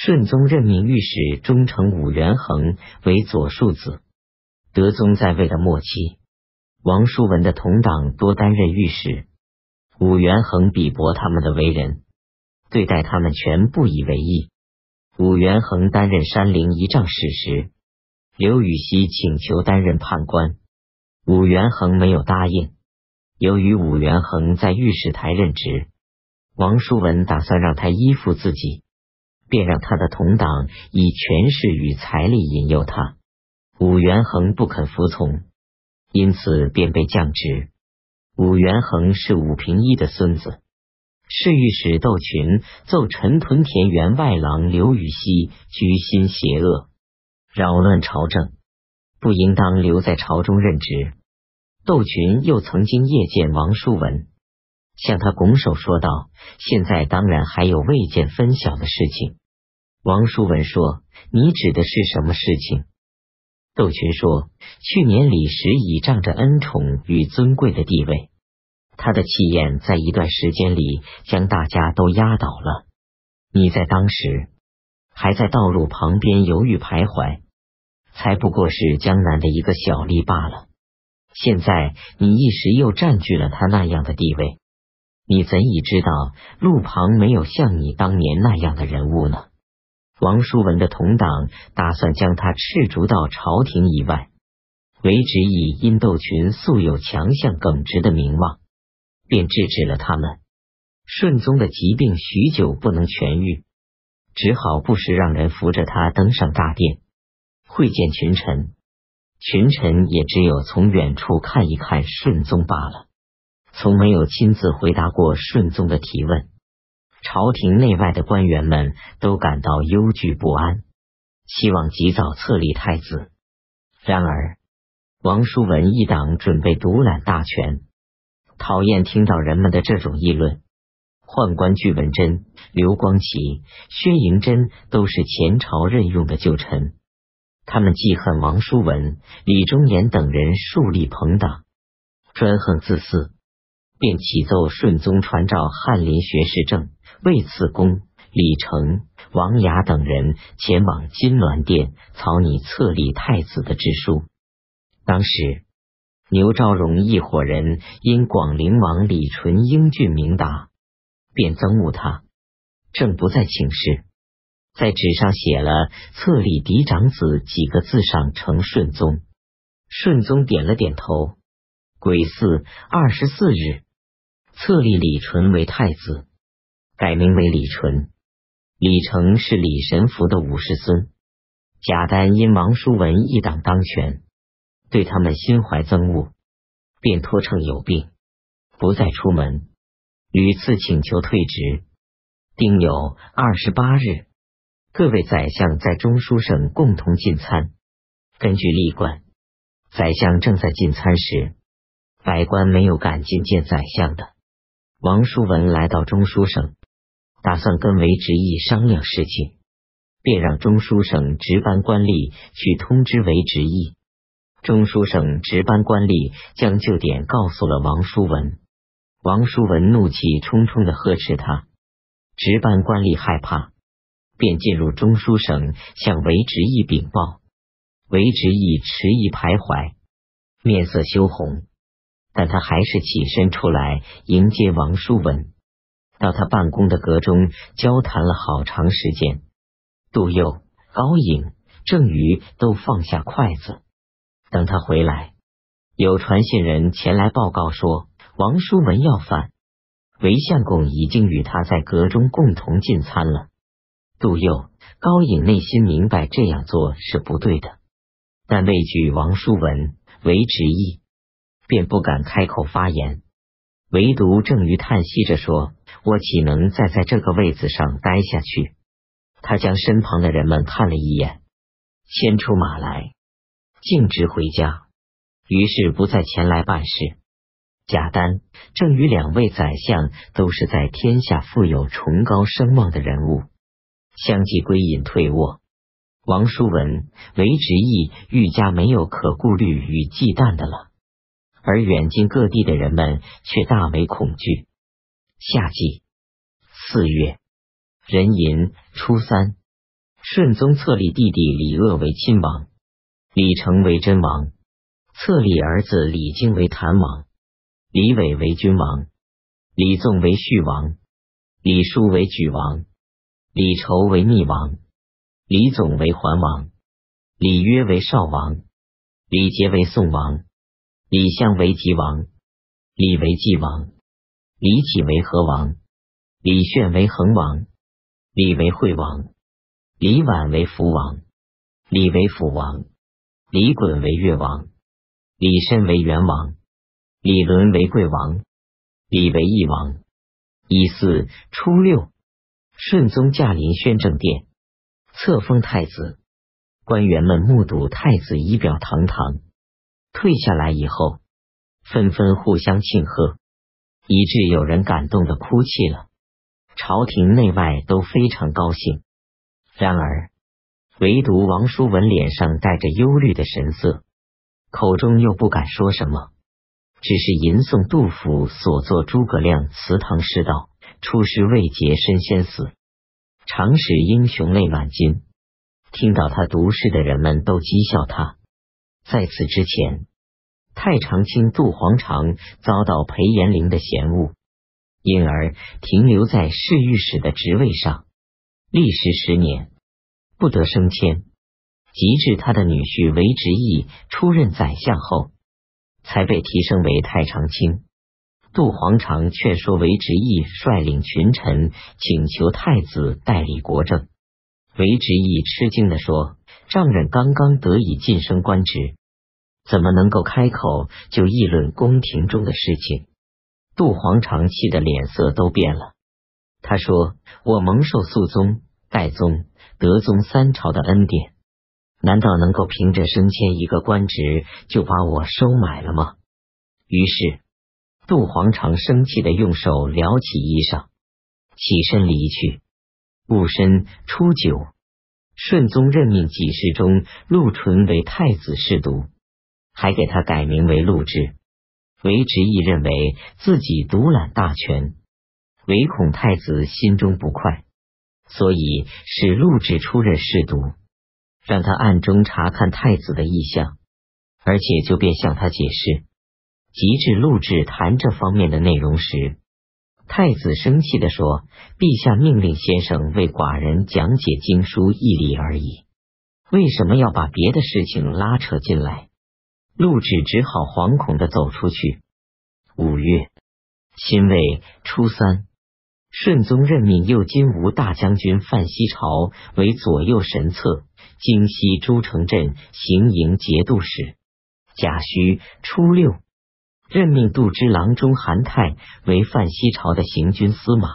顺宗任命御史中丞武元衡为左庶子。德宗在位的末期，王叔文的同党多担任御史，武元衡鄙薄他们的为人，对待他们全不以为意。武元衡担任山陵仪仗使时，刘禹锡请求担任判官，武元衡没有答应。由于武元衡在御史台任职，王叔文打算让他依附自己。便让他的同党以权势与财力引诱他，武元衡不肯服从，因此便被降职。武元衡是武平一的孙子，侍御史窦群奏陈屯田员外郎刘禹锡居心邪恶，扰乱朝政，不应当留在朝中任职。窦群又曾经夜见王叔文，向他拱手说道：“现在当然还有未见分晓的事情。”王叔文说：“你指的是什么事情？”窦群说：“去年李时倚仗着恩宠与尊贵的地位，他的气焰在一段时间里将大家都压倒了。你在当时还在道路旁边犹豫徘徊，才不过是江南的一个小吏罢了。现在你一时又占据了他那样的地位，你怎已知道路旁没有像你当年那样的人物呢？”王叔文的同党打算将他斥逐到朝廷以外。韦执义因窦群素有强项耿直的名望，便制止了他们。顺宗的疾病许久不能痊愈，只好不时让人扶着他登上大殿，会见群臣。群臣也只有从远处看一看顺宗罢了，从没有亲自回答过顺宗的提问。朝廷内外的官员们都感到忧惧不安，希望及早册立太子。然而，王叔文一党准备独揽大权，讨厌听到人们的这种议论。宦官巨文贞、刘光启、薛迎真都是前朝任用的旧臣，他们记恨王叔文、李忠言等人树立朋党，专横自私。便启奏顺宗传召翰林学士正、魏次公、李成、王雅等人前往金銮殿草拟册立太子的制书。当时牛昭荣一伙人因广陵王李纯英俊明达，便憎恶他，正不在请示，在纸上写了“册立嫡长子”几个字上呈顺宗。顺宗点了点头。癸巳二十四日。册立李纯为太子，改名为李纯。李成是李神福的五世孙。贾丹因王叔文一党当权，对他们心怀憎恶，便托称有病，不再出门，屡次请求退职。丁酉二十八日，各位宰相在中书省共同进餐。根据例惯，宰相正在进餐时，百官没有敢觐见宰相的。王叔文来到中书省，打算跟韦执义商量事情，便让中书省值班官吏去通知韦执义。中书省值班官吏将旧点告诉了王叔文，王叔文怒气冲冲的呵斥他，值班官吏害怕，便进入中书省向韦执义禀报。韦执义迟疑徘徊，面色羞红。但他还是起身出来迎接王叔文，到他办公的阁中交谈了好长时间。杜佑、高颖、郑瑜都放下筷子，等他回来。有传信人前来报告说，王叔文要饭，韦相公已经与他在阁中共同进餐了。杜佑、高颖内心明白这样做是不对的，但畏惧王叔文为执意。便不敢开口发言，唯独郑瑜叹息着说：“我岂能再在这个位子上待下去？”他将身旁的人们看了一眼，牵出马来，径直回家。于是不再前来办事。贾丹、郑与两位宰相都是在天下富有崇高声望的人物，相继归隐退卧。王叔文、韦执义愈加没有可顾虑与忌惮的了。而远近各地的人们却大为恐惧。夏季四月壬寅初三，顺宗册立弟弟李鄂为亲王，李成为真王；册立儿子李经为谭王，李伟为君王，李纵为续王，李叔为举王，李仇为密王，李总为桓王，李约为少王，李杰为宋王，李相为吉王，李为纪王，李启为和王，李炫为恒王，李为惠王。李婉为福王，李为辅王，李衮为越王，李申为元王，李伦为贵王，李为义王。一四初六，顺宗驾临宣政殿，册封太子。官员们目睹太子仪表堂堂，退下来以后，纷纷互相庆贺，以致有人感动的哭泣了。朝廷内外都非常高兴。然而，唯独王叔文脸上带着忧虑的神色，口中又不敢说什么，只是吟诵杜甫所作诸葛亮祠堂诗道：“出师未捷身先死，常使英雄泪满襟。”听到他读诗的人们都讥笑他。在此之前，太常卿杜黄常遭到裴延龄的嫌恶，因而停留在侍御史的职位上。历时十年，不得升迁，及至他的女婿韦执义出任宰相后，才被提升为太常卿。杜黄常劝说韦执义率领群臣请求太子代理国政，韦执义吃惊的说：“丈人刚刚得以晋升官职，怎么能够开口就议论宫廷中的事情？”杜黄常气的脸色都变了。他说：“我蒙受肃宗、代宗、德宗三朝的恩典，难道能够凭着升迁一个官职就把我收买了吗？”于是，杜黄常生气的用手撩起衣裳，起身离去。戊申初九，顺宗任命给事中陆淳为太子侍读，还给他改名为陆志。韦执义认为自己独揽大权。唯恐太子心中不快，所以使陆贽出任侍读，让他暗中查看太子的意向，而且就便向他解释。及至陆志谈这方面的内容时，太子生气的说：“陛下命令先生为寡人讲解经书义理而已，为什么要把别的事情拉扯进来？”陆贽只好惶恐的走出去。五月，辛未初三。顺宗任命右金吾大将军范希朝为左右神策、京西诸城镇行营节度使。甲戌初六，任命杜之郎中韩泰为范希朝的行军司马。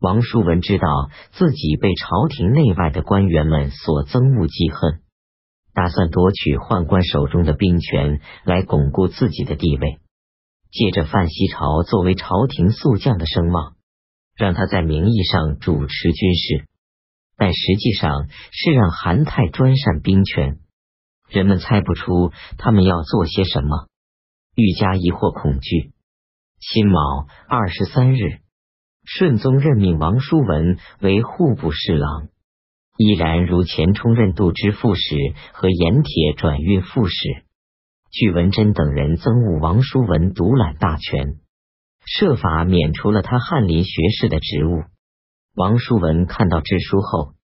王叔文知道自己被朝廷内外的官员们所憎恶记恨，打算夺取宦官手中的兵权来巩固自己的地位，借着范希朝作为朝廷宿将的声望。让他在名义上主持军事，但实际上是让韩泰专擅兵权。人们猜不出他们要做些什么，愈加疑惑恐惧。辛卯二十三日，顺宗任命王叔文为户部侍郎，依然如前充任度支副使和盐铁转运副使。据文贞等人憎恶王叔文独揽大权。设法免除了他翰林学士的职务。王叔文看到制书后，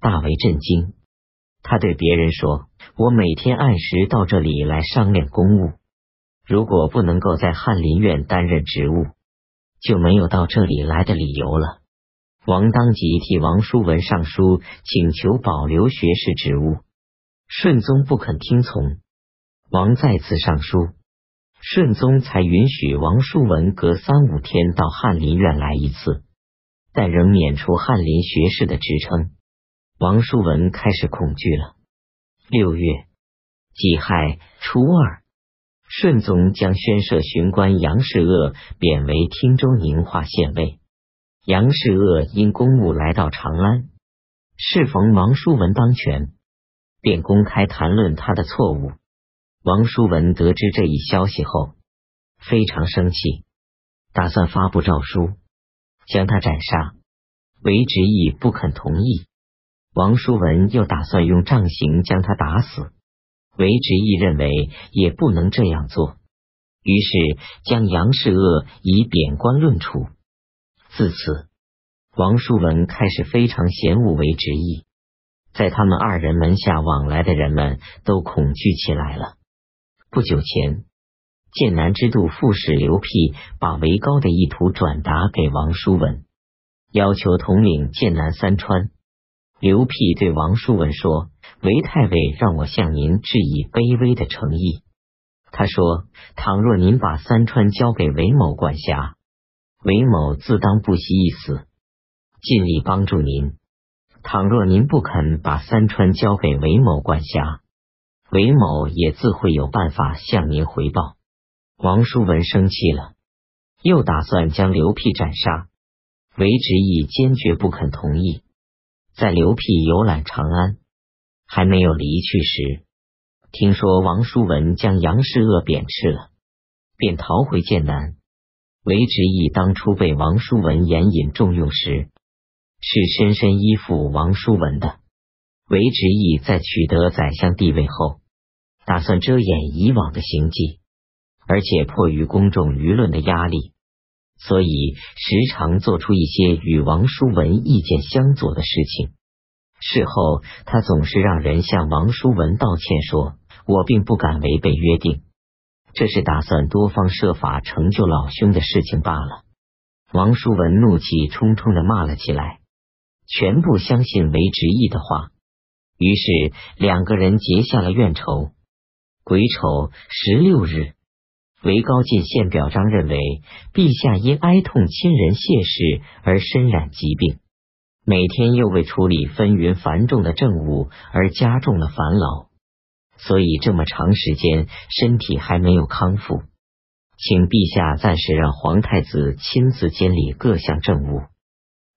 大为震惊。他对别人说：“我每天按时到这里来商量公务，如果不能够在翰林院担任职务，就没有到这里来的理由了。”王当即替王叔文上书，请求保留学士职务。顺宗不肯听从，王再次上书。顺宗才允许王叔文隔三五天到翰林院来一次，但仍免除翰林学士的职称。王叔文开始恐惧了。六月己亥初二，顺宗将宣赦巡官杨世鄂贬为汀州宁化县尉。杨世鄂因公务来到长安，适逢王叔文当权，便公开谈论他的错误。王叔文得知这一消息后，非常生气，打算发布诏书将他斩杀。韦执义不肯同意，王叔文又打算用杖刑将他打死。韦执义认为也不能这样做，于是将杨世鄂以贬官论处。自此，王叔文开始非常嫌恶韦执义，在他们二人门下往来的人们都恐惧起来了。不久前，剑南之都副使刘辟把韦高的意图转达给王叔文，要求统领剑南三川。刘辟对王叔文说。韦太尉让我向您致以卑微的诚意。他说：“倘若您把三川交给韦某管辖，韦某自当不惜一死，尽力帮助您；倘若您不肯把三川交给韦某管辖，韦某也自会有办法向您回报。”王叔文生气了，又打算将刘辟斩杀。韦执意坚决不肯同意。在刘辟游览长安。还没有离去时，听说王叔文将杨世鄂贬斥了，便逃回剑南。韦执义当初被王叔文严引重用时，是深深依附王叔文的。韦执义在取得宰相地位后，打算遮掩以往的行迹，而且迫于公众舆论的压力，所以时常做出一些与王叔文意见相左的事情。事后，他总是让人向王叔文道歉，说：“我并不敢违背约定，这是打算多方设法成就老兄的事情罢了。”王叔文怒气冲冲的骂了起来，全部相信韦执义的话，于是两个人结下了怨仇。癸丑十六日，韦高进献表彰，认为陛下因哀痛亲人谢氏而身染疾病。每天又为处理纷纭繁重的政务而加重了烦恼，所以这么长时间身体还没有康复，请陛下暂时让皇太子亲自监理各项政务，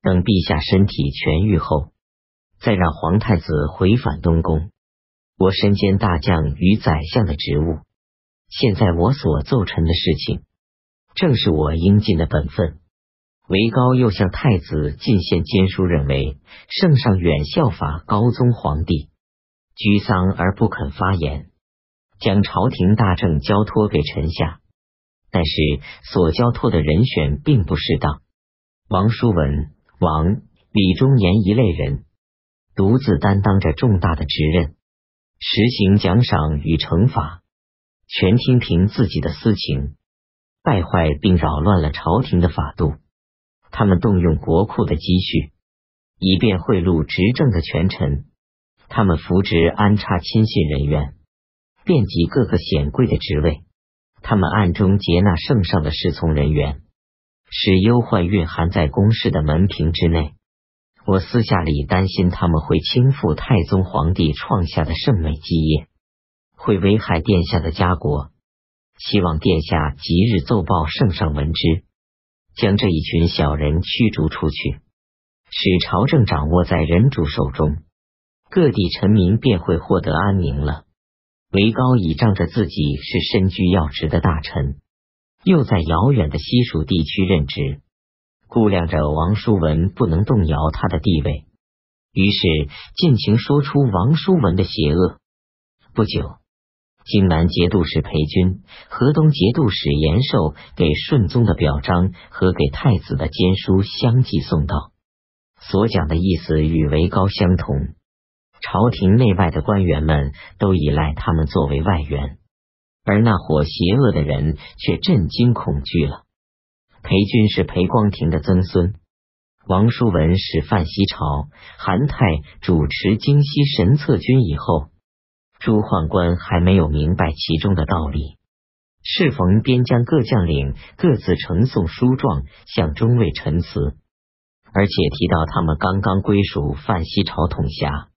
等陛下身体痊愈后，再让皇太子回返东宫。我身兼大将与宰相的职务，现在我所奏陈的事情，正是我应尽的本分。韦高又向太子进献监书，认为圣上远效法高宗皇帝，居丧而不肯发言，将朝廷大政交托给臣下，但是所交托的人选并不适当。王叔文、王李忠言一类人，独自担当着重大的职任，实行奖赏与惩罚，全听凭自己的私情，败坏并扰乱了朝廷的法度。他们动用国库的积蓄，以便贿赂执政的权臣；他们扶植安插亲信人员，遍及各个显贵的职位；他们暗中接纳圣上的侍从人员，使忧患蕴含在宫室的门屏之内。我私下里担心他们会倾覆太宗皇帝创下的圣美基业，会危害殿下的家国。希望殿下即日奏报圣上闻之。将这一群小人驱逐出去，使朝政掌握在人主手中，各地臣民便会获得安宁了。韦高倚仗着自己是身居要职的大臣，又在遥远的西蜀地区任职，估量着王叔文不能动摇他的地位，于是尽情说出王叔文的邪恶。不久。荆南节度使裴军、河东节度使延寿给顺宗的表彰和给太子的监书相继送到，所讲的意思与韦高相同。朝廷内外的官员们都依赖他们作为外援，而那伙邪恶的人却震惊恐惧了。裴军是裴光庭的曾孙，王叔文使范西朝、韩泰主持京西神策军以后。朱宦官还没有明白其中的道理，适逢边疆各将领各自呈送书状向中尉陈词，而且提到他们刚刚归属范西朝统辖，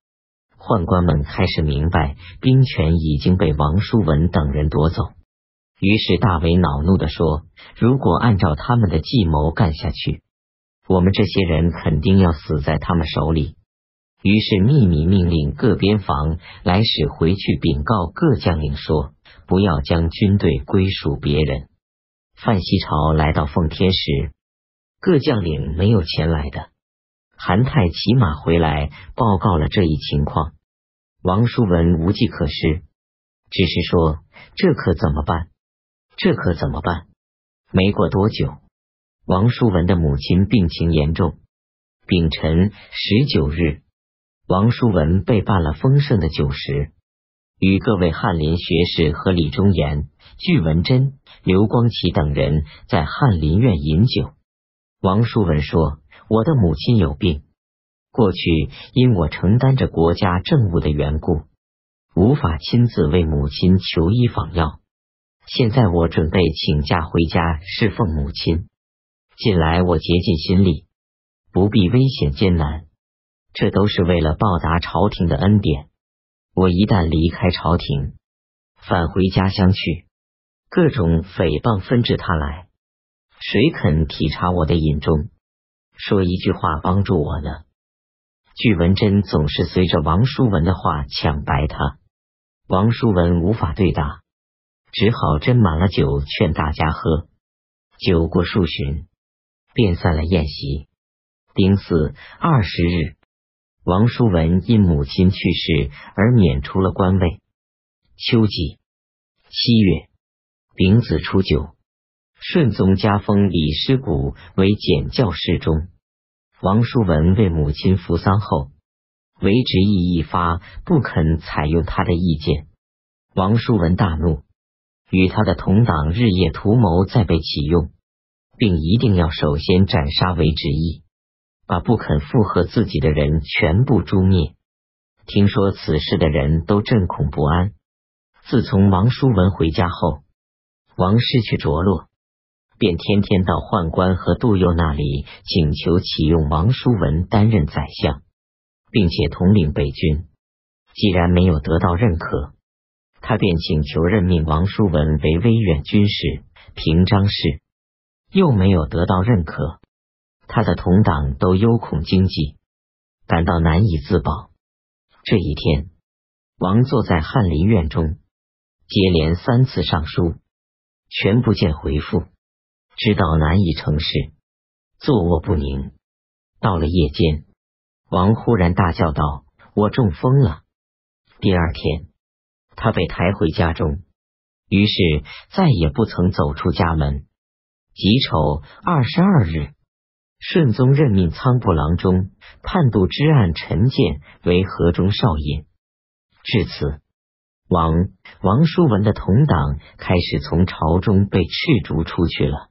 宦官们开始明白兵权已经被王叔文等人夺走，于是大为恼怒的说：“如果按照他们的计谋干下去，我们这些人肯定要死在他们手里。”于是秘密命令各边防来使回去禀告各将领说，不要将军队归属别人。范西朝来到奉天时，各将领没有前来的，韩泰骑马回来，报告了这一情况。王叔文无计可施，只是说：“这可怎么办？这可怎么办？”没过多久，王叔文的母亲病情严重。丙辰十九日，王叔文被办了丰盛的酒食，与各位翰林学士和李忠言、巨文贞、刘光启等人在翰林院饮酒。王叔文说：“我的母亲有病。”过去因我承担着国家政务的缘故，无法亲自为母亲求医访药。现在我准备请假回家侍奉母亲。近来我竭尽心力，不必危险艰难，这都是为了报答朝廷的恩典。我一旦离开朝廷，返回家乡去，各种诽谤纷至沓来，谁肯体察我的隐衷，说一句话帮助我呢？巨文珍总是随着王叔文的话抢白他，王叔文无法对答，只好斟满了酒劝大家喝。酒过数巡，便散了宴席。丁巳二十日，王叔文因母亲去世而免除了官位。秋季七月丙子初九，顺宗加封李师古为检校侍中。王叔文为母亲扶丧后，韦执意一发，不肯采用他的意见。王叔文大怒，与他的同党日夜图谋再被启用，并一定要首先斩杀韦执意，把不肯附和自己的人全部诛灭。听说此事的人都震恐不安。自从王叔文回家后，王室却着落。便天天到宦官和杜佑那里请求启用王叔文担任宰相，并且统领北军。既然没有得到认可，他便请求任命王叔文为威远军士、平章事。又没有得到认可，他的同党都忧恐经济，感到难以自保。这一天，王坐在翰林院中，接连三次上书，全不见回复。知道难以成事，坐卧不宁。到了夜间，王忽然大叫道：“我中风了！”第二天，他被抬回家中，于是再也不曾走出家门。己丑二十二日，顺宗任命仓部郎中、判度知案陈建为河中少尹。至此，王王叔文的同党开始从朝中被斥逐出去了。